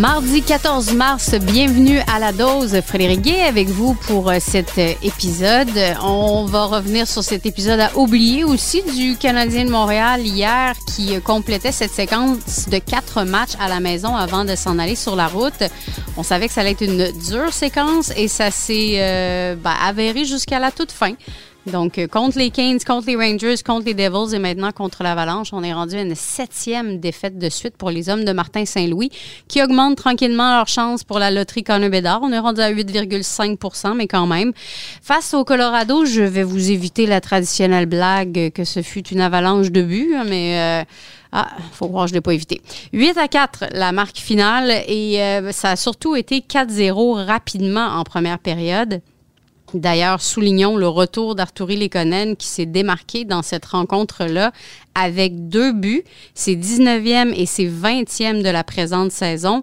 Mardi 14 mars, bienvenue à la dose. Frédéric Gay avec vous pour euh, cet euh, épisode. On va revenir sur cet épisode à oublier aussi du Canadien de Montréal hier qui euh, complétait cette séquence de quatre matchs à la maison avant de s'en aller sur la route. On savait que ça allait être une dure séquence et ça s'est ben, avéré jusqu'à la toute fin. Donc, euh, contre les Canes, contre les Rangers, contre les Devils et maintenant contre l'Avalanche, on est rendu à une septième défaite de suite pour les hommes de Martin Saint-Louis qui augmentent tranquillement leur chance pour la loterie Connor Bedard. On est rendu à 8,5% mais quand même. Face au Colorado, je vais vous éviter la traditionnelle blague que ce fut une avalanche de buts, mais... Euh, ah, faut croire je ne l'ai pas évité. 8 à 4, la marque finale, et euh, ça a surtout été 4-0 rapidement en première période. D'ailleurs, soulignons le retour d'Arturi Lekonen qui s'est démarqué dans cette rencontre-là avec deux buts, ses 19e et ses 20e de la présente saison.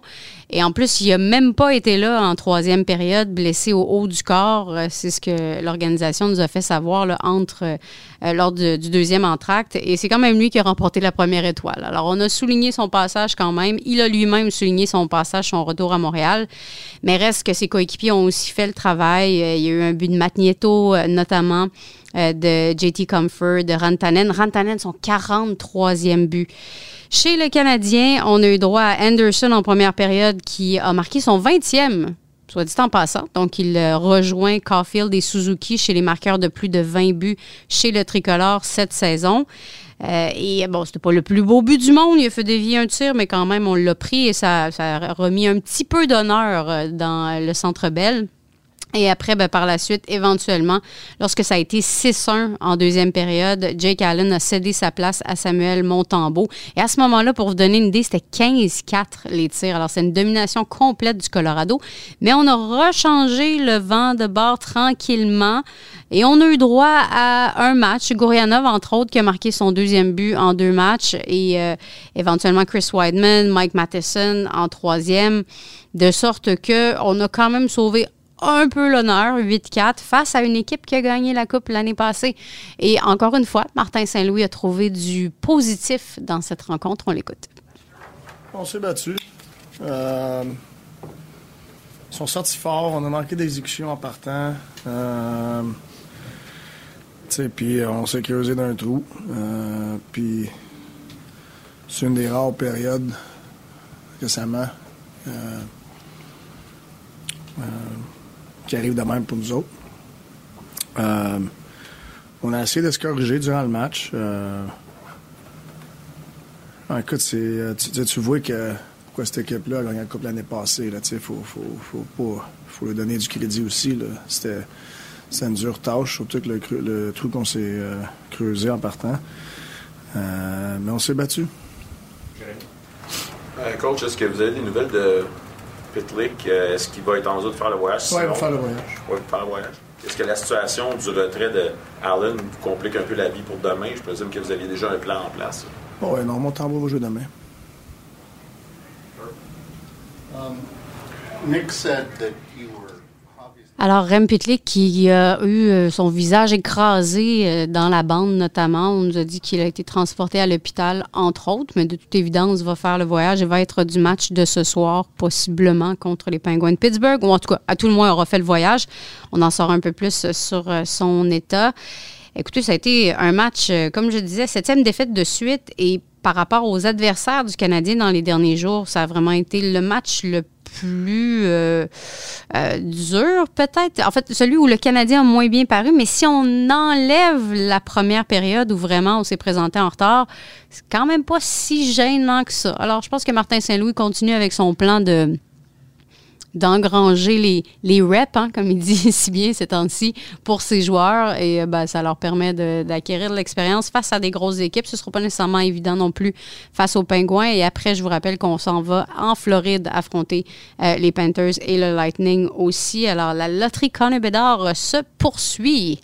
Et en plus, il n'a même pas été là en troisième période, blessé au haut du corps. Euh, C'est ce que l'organisation nous a fait savoir entre, euh, lors du deuxième entracte. Et c'est quand même lui qui a remporté la première étoile. Alors, on a souligné son passage quand même. Il a lui-même souligné son passage, son retour à Montréal. Mais reste que ses coéquipiers ont aussi fait le travail. Euh, Il y a eu un but de euh, notamment de JT Comfort, de Rantanen. Rantanen, son 43e but. Chez le Canadien, on a eu droit à Anderson en première période qui a marqué son 20e, soit dit en passant. Donc, il euh, rejoint Caulfield et Suzuki chez les marqueurs de plus de 20 buts chez le tricolore cette saison. Euh, et bon, c'était pas le plus beau but du monde. Il a fait dévier un tir, mais quand même, on l'a pris et ça, a remis un petit peu d'honneur euh, dans le centre Bell. Et après, ben, par la suite, éventuellement, lorsque ça a été 6-1 en deuxième période, Jake Allen a cédé sa place à Samuel Montembeau. Et à ce moment-là, pour vous donner une idée, c'était 15-4 les tirs. Alors, c'est une domination complète du Colorado. Mais on a rechangé le vent de bord tranquillement. Et on a eu droit à un match. Gourianov, entre autres, qui a marqué son deuxième but en deux matchs. Et euh, éventuellement Chris Weidman, Mike Matheson en troisième. De sorte que on a quand même sauvé un peu l'honneur, 8-4, face à une équipe qui a gagné la Coupe l'année passée. Et encore une fois, Martin Saint-Louis a trouvé du positif dans cette rencontre. On l'écoute. On s'est battu. Euh, ils sont sortis fort. On a manqué d'exécution en partant. Euh, puis on s'est creusé d'un trou. Euh, puis c'est une des rares périodes récemment euh, qui arrive de même pour nous autres. Euh, on a essayé de se corriger durant le match. Euh, ah, écoute, euh, tu, vois que pourquoi cette équipe-là a gagné la Coupe l'année passée. Il faut, faut, lui donner du crédit aussi. C'était, une dure tâche, surtout que le, trou qu'on s'est creusé en partant. Mais on s'est battu. Euh, coach, est-ce que vous avez des nouvelles de Pitlick? Euh, Est-ce qu'il va être en mesure de faire le voyage? Ouais, il va faire le voyage. Va faire le voyage. Est-ce que la situation du retrait de Allen vous complique un peu la vie pour demain? Je présume que vous aviez déjà un plan en place. Bon, ouais, non, mon tambour va jouer demain. Nick said that you were Alors, Rem Pitlick, qui a eu euh, son visage écrasé euh, dans la bande notamment, on nous a dit qu'il a été transporté à l'hôpital, entre autres, mais de toute évidence, va faire le voyage et va être du match de ce soir, possiblement contre les Penguins de Pittsburgh, ou en tout cas, à tout le moins, aura fait le voyage. On en saura un peu plus euh, sur euh, son état. Écoutez, ça a été un match, euh, comme je disais, septième défaite de suite et par rapport aux adversaires du Canadien dans les derniers jours, ça a vraiment été le match le plus euh, euh, dur, peut-être. En fait, celui où le Canadien a moins bien paru, mais si on enlève la première période où vraiment on s'est présenté en retard, c'est quand même pas si gênant que ça. Alors, je pense que Martin Saint-Louis continue avec son plan de d'engranger les, les reps, hein, comme il dit si bien ces temps-ci, pour ses joueurs. Et euh, ben, ça leur permet de- d'acquérir de, l'expérience face à des grosses équipes. Ce ne sera pas nécessairement évident non plus face aux Pingouins. Et après, je vous rappelle qu'on s'en va en Floride affronter euh, les Panthers et le Lightning aussi. Alors, la loterie Connor Bedard se poursuit.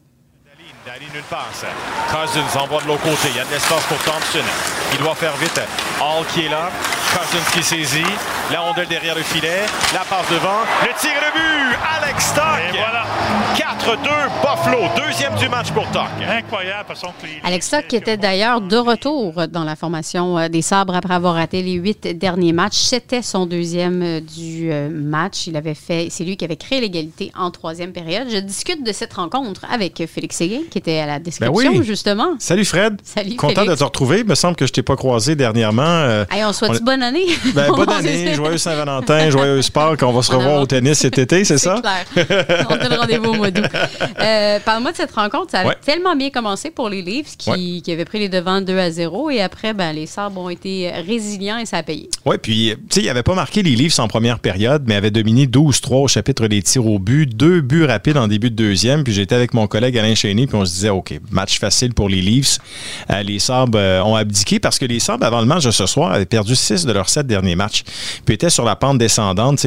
Une passe. Cousins envoie de l'autre côté. Il y a de l'espace pour Thompson. Il doit faire vite. Hall qui est là. Cousins qui saisit. La rondelle derrière le filet. La passe devant. Le tir et le but. Alex Stock. Et voilà. 4-2 Buffalo. Deuxième du match pour Stock. Incroyable façon que les- Alex Stock qui était d'ailleurs de retour dans la formation euh, des Sabres après avoir raté les huit derniers matchs. C'était son deuxième euh, du euh, match. Il avait fait, c'est lui qui avait créé l'égalité en troisième période. Je discute de cette rencontre avec Félix Séguin qui était à la description Ben oui. justement. Salut Fred. Salut, Content Félix. de te retrouver. Il me semble que je t'ai pas croisé dernièrement. Euh, Hey, on souhaite on- bonne année. ben, bonne On année, joyeux Saint-Valentin, joyeux Pâques. On va se revoir au tennis cet été, c'est ça? clair. On donne rendez-vous au mois d'août. Euh, Parle-moi de cette rencontre. Ça avait Ouais. tellement bien commencé pour les Leafs qui, Ouais. qui avaient pris les devants 2 à 0 et après, ben, les Sabres ont été résilients et ça a payé. Oui, puis, tu sais, il n'avait pas marqué les Leafs en première période, mais avait dominé 12-3 au chapitre des tirs au but. Deux buts rapides en début de deuxième. Puis j'étais avec mon collègue Alain Chénier, puis on se disait, OK, match facile pour les Leafs. Euh, les Sabres euh, ont abdiqué parce que les Sabres, avant le match de ce soir, avaient perdu 6 de leurs 7 derniers matchs. Puis étaient sur la pente descendante,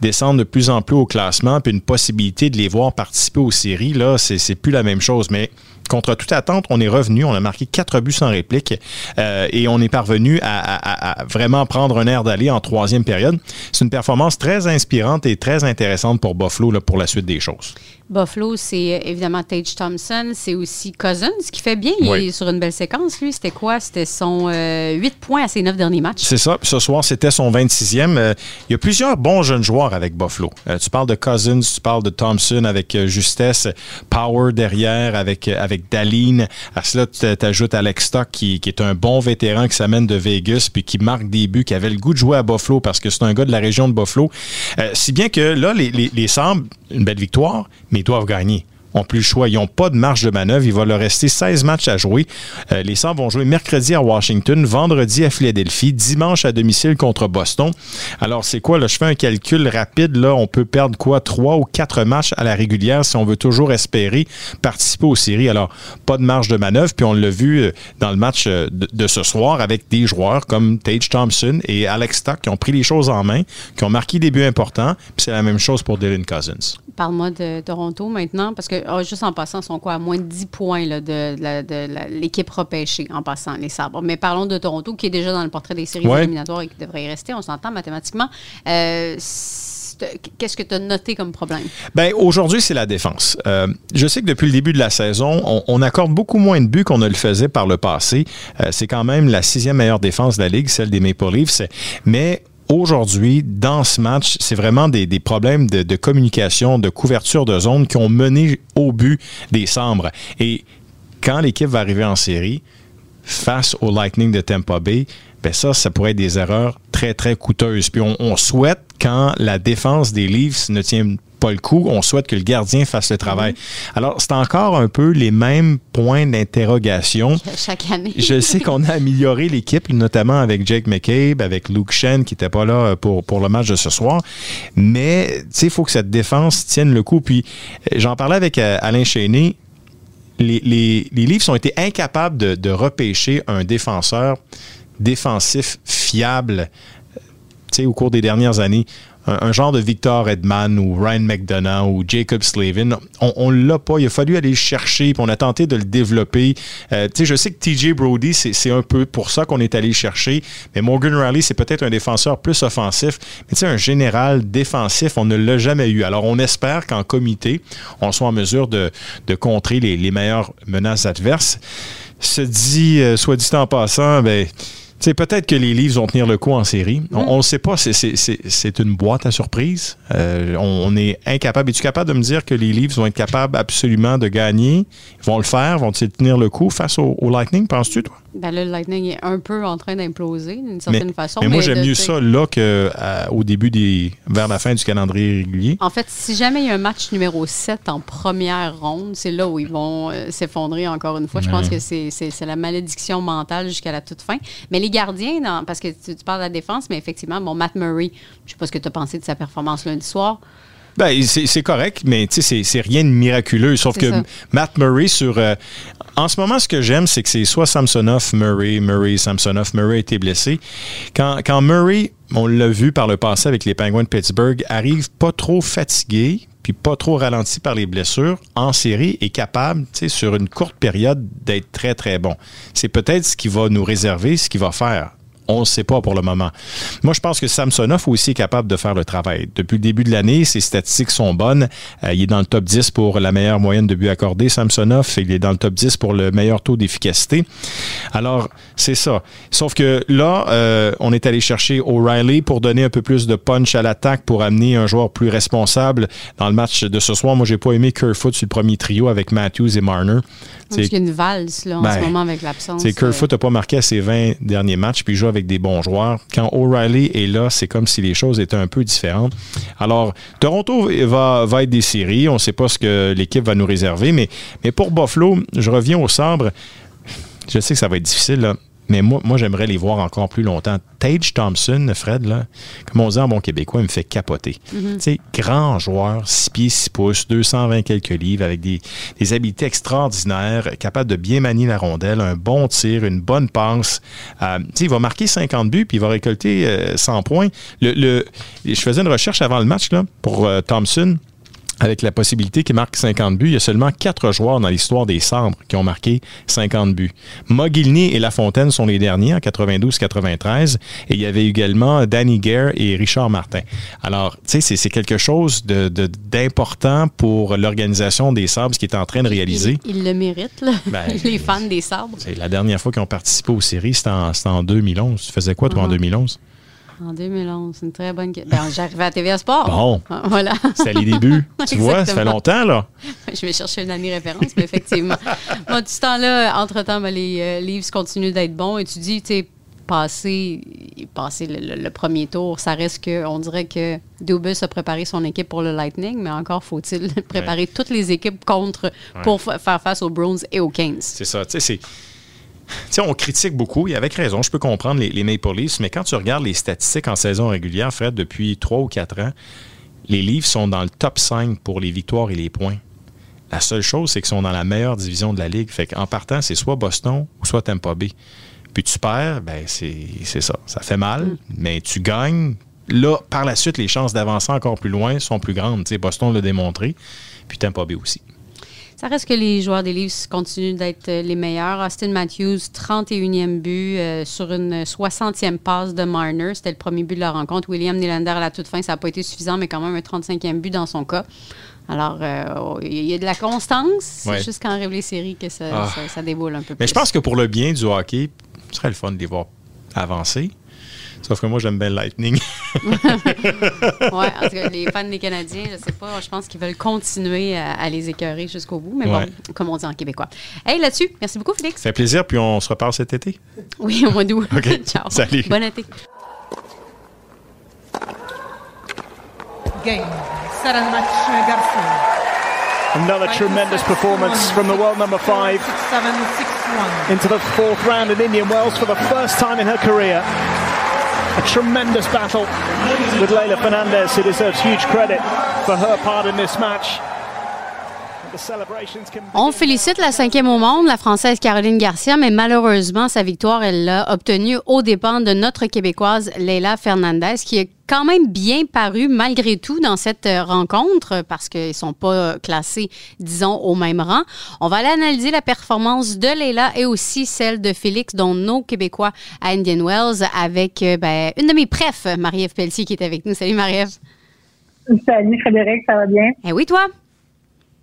descendre de plus en plus au classement, puis une possibilité de les voir participer aux séries, là, c'est plus la même chose. Mais contre toute attente, on est revenu, on a marqué quatre buts sans réplique euh, et on est parvenu à, à- à- à vraiment prendre un air d'aller en troisième période. C'est une performance très inspirante et très intéressante pour Buffalo là, pour la suite des choses. Buffalo, c'est euh, évidemment Tage Thompson, c'est aussi Cousins qui fait bien. Il Oui. est sur une belle séquence, lui. C'était quoi? C'était son 8 points à ses 9 derniers matchs. C'est ça. Puis Ce soir, c'était son 26e. Euh, il y a plusieurs bons jeunes joueurs avec Buffalo. Euh, tu parles de Cousins, tu parles de Thompson avec euh, justesse, Power derrière avec, euh, Daline. À cela, tu Alex Stock qui, est un bon vétéran qui s'amène de Vegas puis qui marque des buts, qui avait le goût de jouer à Buffalo parce que c'est un gars de la région de Buffalo. Euh, si bien que là, les, les, une belle victoire, mais ils doivent gagner n'ont plus le choix. Ils n'ont pas de marge de manœuvre. Il va leur rester 16 matchs à jouer. Euh, les Sabres vont jouer mercredi à Washington, vendredi à Philadelphie, dimanche à domicile contre Boston. Alors, c'est quoi? Là, je fais un calcul rapide. Là, on peut perdre quoi? Trois ou quatre matchs à la régulière si on veut toujours espérer participer aux séries. Alors, pas de marge de manœuvre. Puis on l'a vu euh, dans le match euh, de, de ce soir avec des joueurs comme Tage Thompson et Alex Stock qui ont pris les choses en main, qui ont marqué des buts importants. Puis c'est la même chose pour Dylan Cousins. Parle-moi de Toronto maintenant, parce que ah, juste en passant, ils sont quoi à moins de 10 points là, de, l'équipe repêchée en passant, les sabres. Mais parlons de Toronto, qui est déjà dans le portrait des séries Ouais. éliminatoires et qui devrait y rester, on s'entend mathématiquement. Euh, Qu'est-ce que tu as noté comme problème? Ben, aujourd'hui, c'est la défense. Euh, je sais que depuis le début de la saison, on, on accorde beaucoup moins de buts qu'on ne le faisait par le passé. Euh, c'est quand même la sixième meilleure défense de la Ligue, celle des Maple Leafs. Mais aujourd'hui, dans ce match, c'est vraiment des, problèmes de, communication, de couverture de zone qui ont mené au but des Sabres. Et quand l'équipe va arriver en série, face au Lightning de Tampa Bay, ben ça, ça pourrait être des erreurs très, très coûteuses. Puis on, on souhaite, quand la défense des Leafs ne tient pas le coup, on souhaite que le gardien fasse le travail. Alors, c'est encore un peu les mêmes points d'interrogation. Chaque année. Je sais qu'on a amélioré l'équipe, notamment avec Jake McCabe, avec Luke Shen, qui n'était pas là pour, pour le match de ce soir. Mais, tu sais, il faut que cette défense tienne le coup. Puis, euh, j'en parlais avec euh, Alain Chéné. Les, les, les Leafs ont été incapables de, de repêcher un défenseur défensif fiable euh, tu sais, au cours des dernières années. Un, genre de Victor Edman ou Ryan McDonough ou Jacob Slavin. On ne l'a pas. Il a fallu aller le chercher, puis on a tenté de le développer. Euh, je sais que TJ Brody, c'est un peu pour ça qu'on est allé chercher. Mais Morgan Riley, c'est peut-être un défenseur plus offensif. Mais un général défensif, on ne l'a jamais eu. Alors, on espère qu'en comité, on soit en mesure de, contrer les, meilleures menaces adverses. Se dit, euh, soit dit en passant, ben, sais, peut-être que les livres vont tenir le coup en série. On ne le sait pas. C'est- c'est- C'est c'est une boîte à surprise. Euh, on, on est incapable. Es-tu capable de me dire que les livres vont être capables absolument de gagner? Ils vont le faire? Vont-ils tenir le coup face au, au Lightning, penses-tu, toi? Ben là, le Lightning est un peu en train d'imploser d'une certaine mais, façon. mais moi, j'aime mieux ça là qu'au début des. vers la fin du calendrier régulier. En fait, si jamais il y a un match numéro 7 en première ronde, c'est là où ils vont euh, s'effondrer encore une fois. Je pense que c'est la malédiction mentale jusqu'à la toute fin. Mais les gardiens, parce que tu, tu parles de la défense, mais effectivement, bon, Matt Murray, je sais pas ce que tu as pensé de sa performance lundi soir. Ben, c'est correct, mais tu sais, c'est- rien de miraculeux. Sauf que ça. Matt Murray, sur. euh, en ce moment, ce que j'aime, c'est que c'est soit Samsonov, Murray, Murray, Samsonov. Murray a été blessé. Quand, quand Murray, on l'a vu par le passé avec les Penguins de Pittsburgh, arrive pas trop fatigué, puis pas trop ralenti par les blessures, en série, est capable, tu sais, sur une courte période, d'être très, très bon. C'est peut-être ce qui va nous réserver, ce qu'il va faire On ne sait pas pour le moment. Moi, je pense que Samsonov aussi est capable de faire le travail. Depuis le début de l'année, ses statistiques sont bonnes. Euh, il est dans le top 10 pour la meilleure moyenne de buts accordés, Samsonov. Il est dans le top 10 pour le meilleur taux d'efficacité. Alors, c'est ça. Sauf que là, euh, on est allé chercher O'Reilly pour donner un peu plus de punch à l'attaque, pour amener un joueur plus responsable dans le match de ce soir. Moi, j'ai pas aimé Kerfoot sur le premier trio avec Matthews et Marner. A une valse là, en Ben, ce moment avec l'absence. C'est Kerfoot n'a pas marqué à ses 20 derniers matchs, puis il joue avec des bons joueurs. Quand O'Reilly est là, c'est comme si les choses étaient un peu différentes. Alors, Toronto va, va être des séries. On ne sait pas ce que l'équipe va nous réserver, mais, mais pour Buffalo, je reviens au sabre. Je sais que ça va être difficile, là, mais moi, moi j'aimerais les voir encore plus longtemps. Tage Thompson, Fred, là, comme on dit en bon québécois, il me fait capoter. Tu sais, grand joueur, 6 pieds, 6 pouces, 220 quelques livres, avec des, des habiletés extraordinaires, capable de bien manier la rondelle, un bon tir, une bonne passe. Euh, tu sais, il va marquer 50 buts, puis il va récolter euh, 100 points. Le, le- je faisais une recherche avant le match là, pour euh, Thompson avec la possibilité qu'il marque 50 buts. Il y a seulement quatre joueurs dans l'histoire des Sabres qui ont marqué 50 buts. Mogilny et Lafontaine sont les derniers en 92-93. Et il y avait également Danny Gare et Richard Martin. Alors, tu sais, c'est- quelque chose de- de- d'important pour l'organisation des Sabres, ce qui est en train de réaliser. Il, il le mérite, là. Ben, les fans des sabres. C'est la dernière fois qu'ils ont participé aux séries, c'était en, c'était en 2011. Tu faisais quoi, toi, en Mhm. 2011? En 2011, c'est une très bonne question. Ben, J'arrivais à TVA Sport. Bon. Ah, Voilà. C'était les débuts. tu vois, ça fait longtemps, là. Je vais chercher une année référence, mais effectivement. Moi, du ce temps-là, entre-temps, ben, les euh, Leafs continuent d'être bons. Et tu dis, tu sais, passer, passer le, le- le premier tour, ça reste que, on dirait que Dubus a préparé son équipe pour le Lightning, mais encore faut-il préparer toutes les équipes contre pour fa- faire face aux Browns et aux Kings. C'est ça. Tu sais, c'est. On critique beaucoup, et avec raison, je peux comprendre les, Maple Leafs, mais quand tu regardes les statistiques en saison régulière, Fred, depuis 3 ou 4 ans, les Leafs sont dans le top 5 pour les victoires et les points. La seule chose, c'est qu'ils sont dans la meilleure division de la Ligue. Fait qu'en partant, c'est soit Boston ou soit Tampa Bay. Puis tu perds, ben c'est ça. Ça fait mal, mais tu gagnes. Là, par la suite, les chances d'avancer encore plus loin sont plus grandes. Boston l'a démontré, puis Tampa Bay aussi. Ça reste que les joueurs des Leafs continuent d'être euh, les meilleurs. Austin Matthews, 31e but euh, sur une 60e passe de Marner. C'était le premier but de la rencontre. William Nylander, à la toute fin, ça n'a pas été suffisant, mais quand même un 35e but dans son cas. Alors, euh, il y a de la constance. Ouais. C'est juste quand arrive les séries que ça, Ah. ça, ça déboule un peu plus. Mais je pense que pour le bien du hockey, ce serait le fun de les voir avancer. Sauf que moi, j'aime bien le Lightning. Ouais, en tout cas, les fans des Canadiens, je sais pas, je pense qu'ils veulent continuer à, à les écœurer jusqu'au bout. Mais Ouais. bon, comme on dit en québécois. Hey, là-dessus, merci beaucoup, Félix. Ça fait plaisir, puis on se reparle cet été. Oui, au mois d'août. OK. Ciao. Salut. Bon été. game. Match Garcia. Another tremendous performance from the world number five into the fourth round in Indian Wells for the first time in her career. A tremendous battle with Leila Fernandez, who deserves huge credit for her part in this match. On félicite la cinquième au monde, la Française Caroline Garcia, mais malheureusement, sa victoire, elle l'a obtenue aux dépens de notre Québécoise Leila Fernandez, qui a quand même bien paru malgré tout dans cette euh, rencontre, parce qu'ils ne sont pas euh, classés, disons, au même rang. On va aller analyser la performance de Leila et aussi celle de Félix, dont nos Québécois à Indian Wells, avec euh, ben, une de mes prefs, Marie-Ève Pelletier, qui est avec nous. Salut Marie-Ève. Salut Frédéric, ça va bien? Eh oui, toi?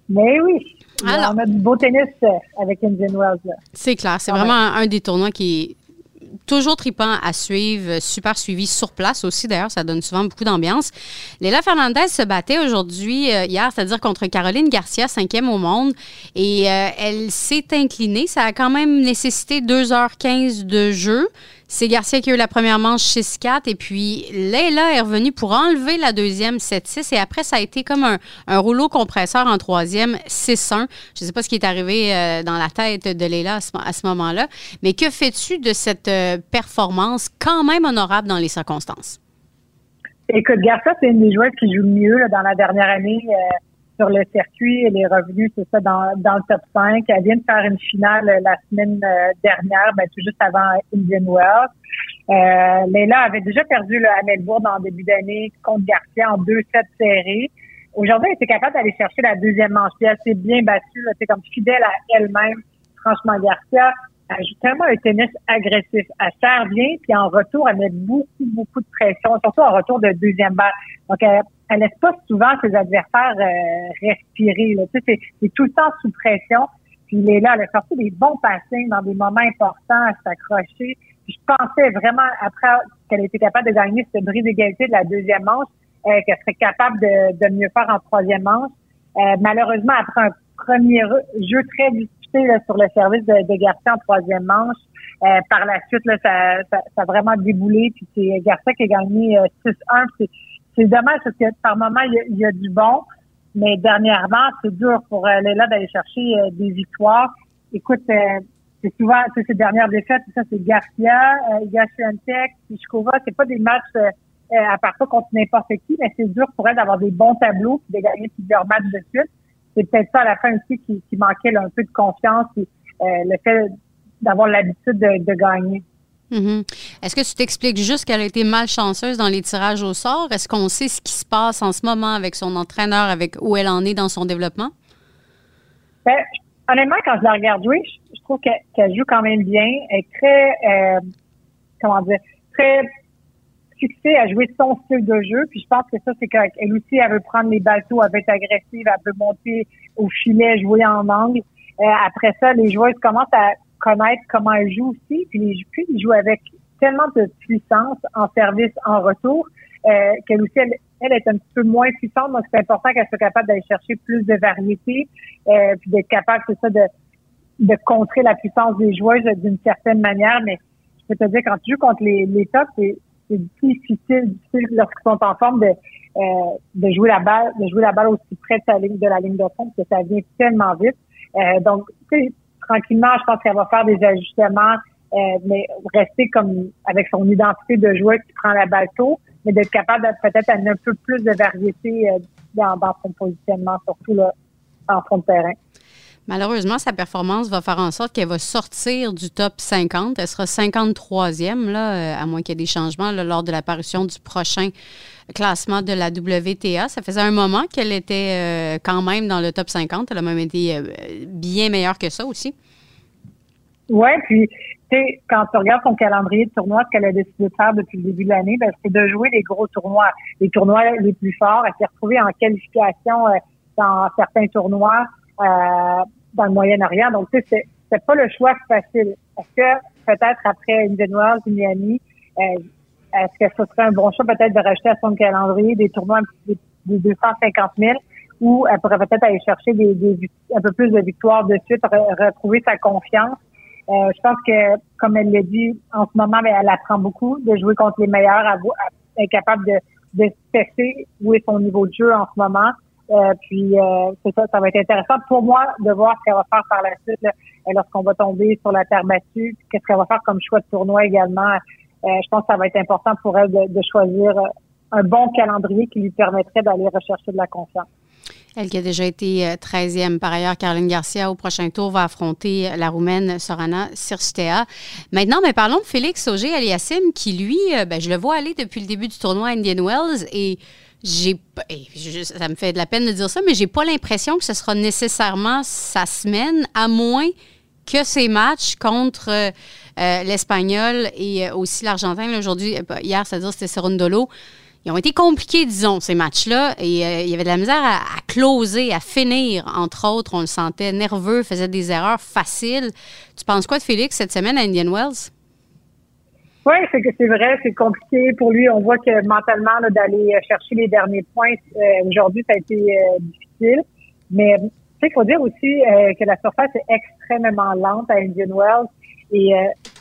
Mais oui. Alors. On a du beau tennis euh, avec Indian Wells. C'est clair. C'est Ah vraiment un, des tournois qui est toujours tripant à suivre, euh, super suivi sur place aussi. D'ailleurs, ça donne souvent beaucoup d'ambiance. Léla Fernandez se battait aujourd'hui, euh, hier, c'est-à-dire contre Caroline Garcia, cinquième au monde. Et euh, elle s'est inclinée. Ça a quand même nécessité 2h15 de jeu. C'est Garcia qui a eu la première manche 6-4 et puis Leila est revenue pour enlever la deuxième 7-6 et après ça a été comme un, un rouleau compresseur en troisième 6-1. Je ne sais pas ce qui est arrivé euh, dans la tête de Leila à ce, moment-là, mais que fais-tu de cette euh, performance quand même honorable dans les circonstances? Écoute, Garcia, c'est une des joueuses qui joue le mieux dans la dernière année euh, sur le circuit. Elle est revenue, c'est ça, dans, dans le top 5. Elle vient de faire une finale euh, la semaine euh, dernière, ben, tout juste avant Indian Wells. Euh, avait déjà perdu là, à Melbourne en début d'année contre Garcia en 2-7 serrés. Aujourd'hui, elle était capable d'aller chercher la deuxième manche. Elle s'est bien battue, là, comme fidèle à elle-même. Franchement, Garcia, elle joue tellement un tennis agressif. Elle sert bien, puis en retour, elle met beaucoup, beaucoup de pression, surtout en retour de deuxième balle. Donc, elle, elle laisse pas souvent ses adversaires euh, respirer. Là. Tu sais, c'est tout le temps sous pression. Puis il est là, elle a sorti des bons passings dans des moments importants, à s'accrocher. Je pensais vraiment, après qu'elle était capable de gagner ce bris d'égalité de la deuxième manche, euh, qu'elle serait capable de, de mieux faire en troisième manche. Euh, malheureusement, après un premier jeu très disputé là, sur le service de, de Garcia en troisième manche, euh, par la suite, là, ça, ça, ça, a vraiment déboulé. Puis c'est Garcia qui a gagné 6-1. C'est, dommage parce que par moment, il y, a, il y a du bon. Mais dernièrement, c'est dur pour euh, Léla d'aller chercher euh, des victoires. Écoute, euh, c'est souvent, c'est ces dernières défaites, ça c'est Garcia, euh, Yashuantek, Pichkova, c'est pas des matchs euh, à part ça contre n'importe qui, mais c'est dur pour elle d'avoir des bons tableaux et de gagner plusieurs matchs de suite. C'est peut-être ça à la fin aussi qui, qui manquait là, un peu de confiance et le fait d'avoir l'habitude de, de gagner. Mm-hmm. Est-ce que tu t'expliques juste qu'elle a été malchanceuse dans les tirages au sort? Est-ce qu'on sait ce qui se passe en ce moment avec son entraîneur, avec où elle en est dans son développement? Ben, honnêtement, quand je la regarde jouer, je, trouve qu'elle joue quand même bien. Elle est très, euh, comment dire, très fixée à jouer son style de jeu. Puis je pense que ça, c'est qu'elle aussi, elle veut prendre les bateaux, elle veut être agressive, elle veut monter au filet, jouer en angle. Euh, après ça, les joueuses commencent à connaître comment elle joue aussi. Puis puis ils jouent avec tellement de puissance en service en retour euh, qu'elle aussi, elle, elle, est un petit peu moins puissante. Donc, c'est important qu'elle soit capable d'aller chercher plus de variété euh, puis d'être capable, c'est ça, de, de contrer la puissance des joueuses d'une certaine manière. Mais je peux te dire, quand tu joues contre les, les tops, c'est difficile, difficile lorsqu'ils sont en forme de, euh, de jouer la balle, de jouer la balle aussi près de, sa ligne, de la ligne de fond, parce que ça vient tellement vite. Euh, donc, tranquillement, je pense qu'elle va faire des ajustements, euh, mais rester comme avec son identité de joueur qui prend la tôt, mais d'être capable de peut-être un peu plus de variété euh, dans, dans, son positionnement, surtout là, en fond de terrain. Malheureusement, sa performance va faire en sorte qu'elle va sortir du top 50. Elle sera 53e, là, à moins qu'il y ait des changements lors de l'apparition du prochain classement de la WTA. Ça faisait un moment qu'elle était euh, quand même dans le top 50. Elle a même été euh, bien meilleure que ça aussi. Oui, puis tu sais, quand tu regardes son calendrier de tournois, ce qu'elle a décidé de faire depuis le début de l'année, ben, c'est de jouer les gros tournois, les tournois les plus forts. Elle s'est retrouvée en qualification euh, dans certains tournois dans le Moyen-Orient. Donc, tu sais, c'est pas le choix facile. Est-ce que peut-être après Indian Wells, Miami, est-ce que ce serait un bon choix peut-être de rajouter à son calendrier des tournois des, 250 000 ou elle pourrait peut-être aller chercher des, des, un peu plus de victoires de suite, re, retrouver sa confiance. Euh, je pense que, comme elle l'a dit, en ce moment, ben, elle apprend beaucoup de jouer contre les meilleurs, elle, est capable de, de tester où est son niveau de jeu en ce moment. Euh, puis euh, c'est ça, ça va être intéressant pour moi de voir ce qu'elle va faire par la suite lorsqu'on va tomber sur la terre battue, qu'est-ce qu'elle va faire comme choix de tournoi également. Euh, je pense que ça va être important pour elle de, de, choisir un bon calendrier qui lui permettrait d'aller rechercher de la confiance. Elle qui a déjà été 13e. Par ailleurs, Caroline Garcia, au prochain tour, va affronter la Roumaine Sorana Sirsutea. Maintenant, mais parlons de Félix Auger-Aliassime, qui, lui, ben, je le vois aller depuis le début du tournoi Indian Wells et ça me fait de la peine de dire ça, mais j'ai pas l'impression que ce sera nécessairement sa semaine, à moins que ses matchs contre euh, l'Espagnol et euh, aussi l'Argentin. Aujourd'hui, euh, hier, c'est-à-dire c'était Serundolo. Ils ont été compliqués, disons, ces matchs-là. Et euh, il y avait de la misère à, closer, à finir. Entre autres, on le sentait nerveux, faisait des erreurs faciles. Tu penses quoi de Félix cette semaine à Indian Wells? Oui, c'est que c'est vrai, c'est compliqué pour lui. On voit que mentalement, d'aller chercher les derniers points, euh, aujourd'hui, ça a été euh, difficile. Mais il faut dire aussi euh, que la surface est extrêmement lente à Indian Wells et euh,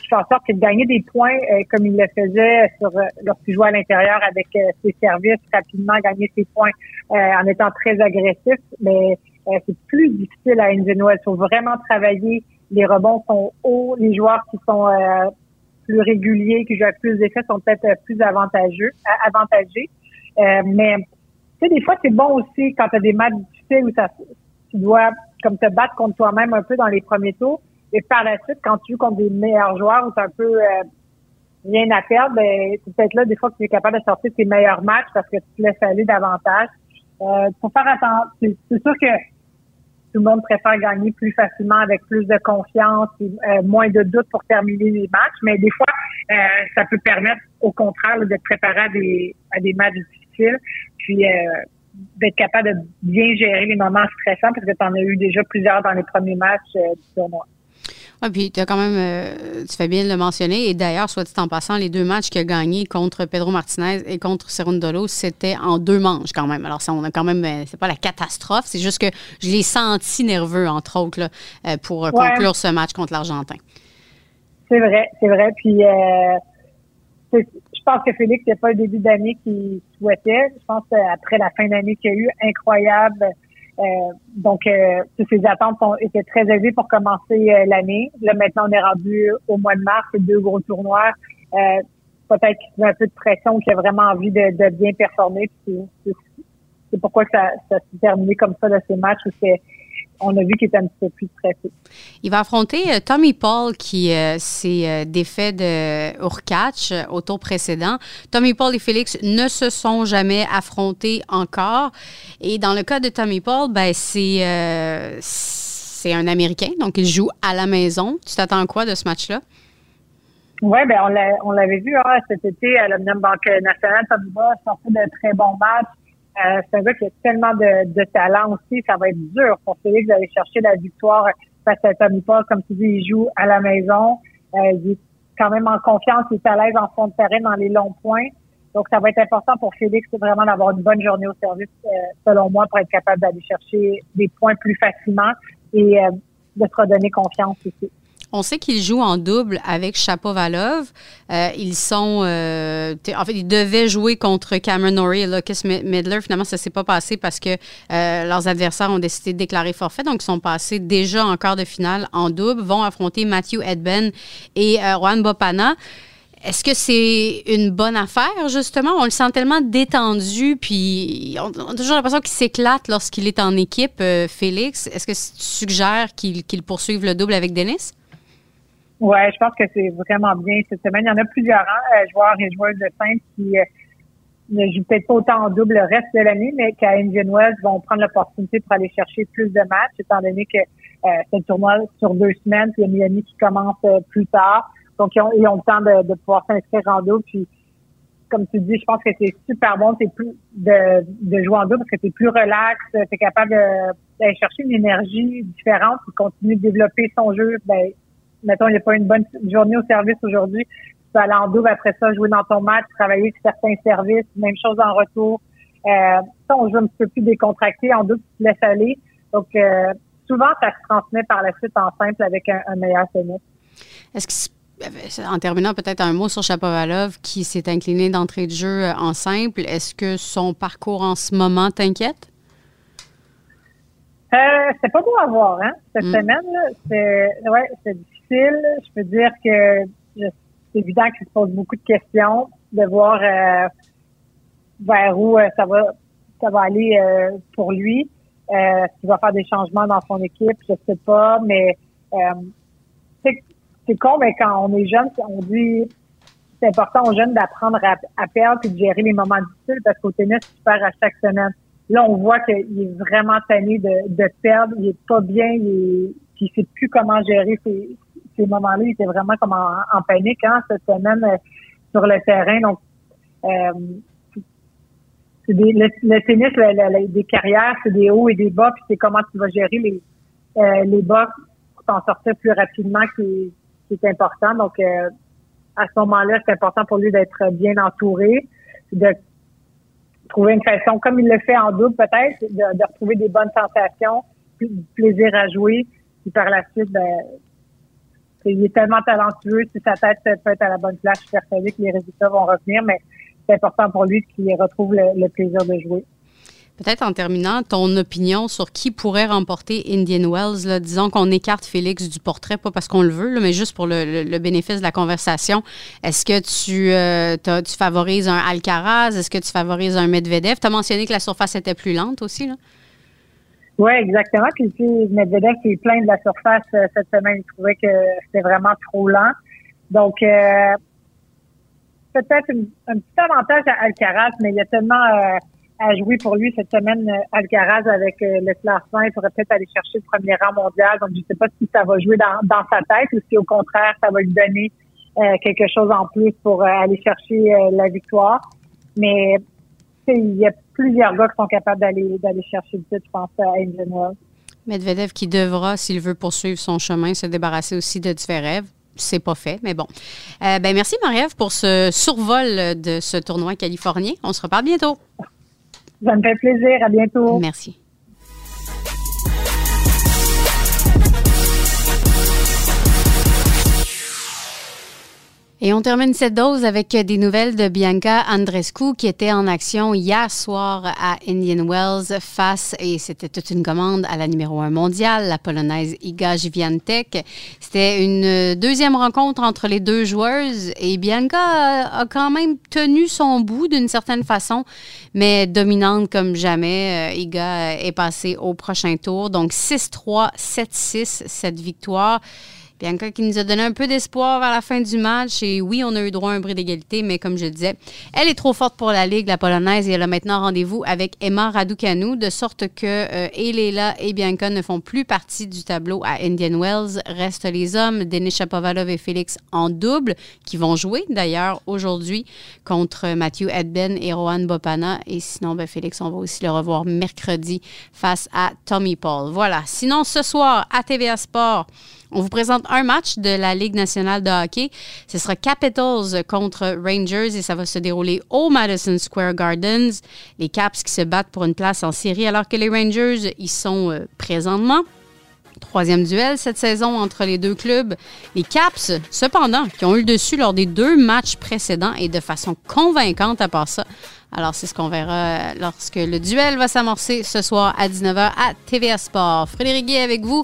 fait en sorte que de gagner des points euh, comme il le faisait sur lorsqu'il jouait à l'intérieur avec ses services, rapidement gagner ses points en étant très agressif, mais c'est plus difficile à Wells. Il faut vraiment travailler. Les rebonds sont hauts, les joueurs qui sont plus réguliers, qui jouent avec plus d'effets sont peut-être plus avantageux, avantagés. mais tu sais, des fois, c'est bon aussi quand tu as des matchs difficiles où ça, tu dois comme te battre contre toi-même un peu dans les premiers tours. Et par la suite, quand tu joues contre des meilleurs joueurs où tu un peu euh, rien à perdre, ben, c'est peut-être là des fois que tu es capable de sortir tes meilleurs matchs parce que tu te laisses aller davantage. Euh, faut faire attention. C'est sûr que tout le monde préfère gagner plus facilement avec plus de confiance et euh, moins de doutes pour terminer les matchs. Mais des fois, euh, ça peut permettre au contraire de te préparer à des, à des matchs difficiles. Puis euh, d'être capable de bien gérer les moments stressants parce que tu en as eu déjà plusieurs dans les premiers matchs du tournoi. Ah, puis tu as quand même, euh, tu fais bien de le mentionner. Et d'ailleurs, soit dit en passant, les deux matchs qu'il a gagnés contre Pedro Martinez et contre Cerundolo, c'était en deux manches quand même. Alors, ça, on a quand même, euh, c'est pas la catastrophe, c'est juste que je l'ai senti nerveux, entre autres, là, euh, pour conclure ce match contre l'Argentin. C'est vrai, c'est vrai. Puis, je pense que Félix, a pas le début d'année qu'il souhaitait. Je pense qu'après la fin d'année qu'il y a eu, incroyable euh, donc, euh, ces attentes ont, étaient très élevées pour commencer euh, l'année. Là, maintenant, on est rendu au mois de mars, deux gros tournois. Euh, peut-être qu'il y a un peu de pression, qu'il a vraiment envie de, bien performer. C'est pourquoi ça, ça s'est terminé comme ça de ces matchs où c'est on a vu qu'il était un petit peu plus stressé. Il va affronter euh, Tommy Paul qui euh, s'est euh, défait de Urkach au tour précédent. Tommy Paul et Félix ne se sont jamais affrontés encore. Et dans le cas de Tommy Paul, ben, c'est c'est un Américain, donc il joue à la maison. Tu t'attends quoi de ce match-là? Oui, ben on l'avait vu hein, cet été à l'Omnium Banque Nationale. Tommy Paul a sorti de très bons matchs. Euh, c'est un gars qui a tellement de, talent aussi. Ça va être dur pour Félix d'aller chercher la victoire face à Tommy Paul. Comme tu dis, il joue à la maison. Euh, il est quand même en confiance. Il est à l'aise en fond de terrain dans les longs points. Donc, ça va être important pour Félix vraiment d'avoir une bonne journée au service, euh, selon moi, pour être capable d'aller chercher des points plus facilement et de se redonner confiance aussi. On sait qu'il joue en double avec Chapovalov. Euh, ils sont. Euh, en fait, ils devaient jouer contre Cameron Norrie et Lucas Midler. Finalement, ça ne s'est pas passé parce que euh, leurs adversaires ont décidé de déclarer forfait. Donc, ils sont passés déjà en quart de finale en double. Vont affronter Matthew Edben et Juan Bopana. Est-ce que c'est une bonne affaire, justement? On le sent tellement détendu, puis on, a toujours l'impression qu'il s'éclate lorsqu'il est en équipe, Félix. Est-ce que tu suggères qu'il poursuive le double avec Denis? Ouais, je pense que c'est vraiment bien cette semaine. Il y en a plusieurs hein, joueurs et joueuses de simple qui euh, ne jouent peut-être pas autant en double le reste de l'année, mais qu'à Indian Wells vont prendre l'opportunité pour aller chercher plus de matchs, étant donné que euh, c'est un tournoi sur deux semaines, puis il y a Miami qui commence euh, plus tard. Donc, ils ont, ils ont le temps de, de pouvoir s'inscrire en double. Puis, comme tu dis, je pense que c'est super bon c'est plus de, de jouer en double parce que c'est plus relax, tu es capable d'aller chercher une énergie différente et continuer de développer son jeu. Ben, mettons, il n'y a pas une bonne journée au service aujourd'hui, tu peux aller en double après ça, jouer dans ton match, travailler sur certains services, même chose en retour. Euh, ça, on joue un petit peu plus décontracté, en double, tu te laisses aller. Donc, euh, souvent, ça se transmet par la suite en simple avec un, meilleur tennis. Est-ce que en terminant peut-être un mot sur Chapovalov qui s'est incliné d'entrée de jeu en simple, est-ce que son parcours en ce moment t'inquiète? Euh, c'est pas beau à voir, hein, cette mm. semaine. C'est ouais, je peux dire que c'est évident qu'il se pose beaucoup de questions, de voir euh, vers où euh, ça va ça va aller euh, pour lui. Euh, S'il va faire des changements dans son équipe, je sais pas, mais c'est con, mais quand on est jeune, on dit c'est important aux jeunes d'apprendre à, perdre et de gérer les moments difficiles parce qu'au tennis, tu perds à chaque semaine. Là, on voit qu'il est vraiment tanné de, perdre, il est pas bien, il, est, sait plus comment gérer ses, ces moments-là, il était vraiment comme en, panique hein, cette semaine euh, sur le terrain. Donc, euh, le, tennis, des carrières, c'est des hauts et des bas, puis c'est comment tu vas gérer les, euh, les bas pour t'en sortir plus rapidement qui, est important. Donc, à ce moment-là, c'est important pour lui d'être bien entouré, de trouver une façon, comme il le fait en double peut-être, de, de retrouver des bonnes sensations, du plaisir à jouer, puis par la suite, ben, il est tellement talentueux. Si sa tête peut être à la bonne place, je suis persuadée que les résultats vont revenir, mais c'est important pour lui qu'il retrouve le, plaisir de jouer. Peut-être en terminant, ton opinion sur qui pourrait remporter Indian Wells. Disons qu'on écarte Félix du portrait, pas parce qu'on le veut, mais juste pour le, bénéfice de la conversation. Est-ce que tu, euh, tu favorises un Alcaraz? Est-ce que tu favorises un Medvedev? Tu as mentionné que la surface était plus lente aussi. Là? Oui, exactement. Puis tu Medvedev qui est plein de la surface euh, cette semaine, il trouvait que c'était vraiment trop lent. Donc euh, peut-être un petit avantage à Alcaraz, mais il y a tellement euh, à jouer pour lui cette semaine, euh, Alcaraz, avec euh, le classement. Il pourrait peut-être aller chercher le premier rang mondial. Donc, je ne sais pas si ça va jouer dans, dans sa tête ou si, au contraire, ça va lui donner euh, quelque chose en plus pour aller chercher la victoire. Mais il y a plusieurs gars qui sont capables d'aller d'aller chercher le titre, je pense, à Wells. Medvedev qui devra, s'il veut poursuivre son chemin, se débarrasser aussi de Zverev c'est pas fait, mais bon. ben merci, Marie-Ève, pour ce survol de ce tournoi californien. On se reparle bientôt. Ça me fait plaisir. À bientôt. Merci. Et on termine cette dose avec des nouvelles de Bianca Andrescu qui était en action hier soir à Indian Wells face, et c'était toute une commande, à la numéro un mondiale, la polonaise Iga Swiatek. C'était une deuxième rencontre entre les deux joueuses et Bianca a quand même tenu son bout d'une certaine façon, mais dominante comme jamais. Euh, Iga est passée au prochain tour, donc 6-3, 7-6 cette victoire. Bianca qui nous a donné un peu d'espoir vers la fin du match. Et oui, on a eu droit à un bris d'égalité, mais comme je le disais, elle est trop forte pour la Ligue, la Polonaise, et elle a maintenant rendez-vous avec Emma Raducanu, de sorte que euh, et et Bianca ne font plus partie du tableau à Indian Wells. Restent les hommes, Denis Shapovalov et Félix en double, qui vont jouer d'ailleurs aujourd'hui contre Matthew Edben et Rohan Bopana. Et sinon, ben, Félix, on va aussi le revoir mercredi face à Tommy Paul. Voilà. Sinon, ce soir, à TVA Sport, on vous présente un match de la Ligue nationale de hockey. Ce sera Capitals contre Rangers et ça va se dérouler au Madison Square Gardens. Les Caps qui se battent pour une place en série alors que les Rangers y sont euh, présentement. Troisième duel cette saison entre les deux clubs. Les Caps, cependant, qui ont eu le dessus lors des deux matchs précédents et de façon convaincante à part ça. Alors, c'est ce qu'on verra euh, lorsque le duel va s'amorcer ce soir à 19h à TVA Sport. Frédéric Guy avec vous.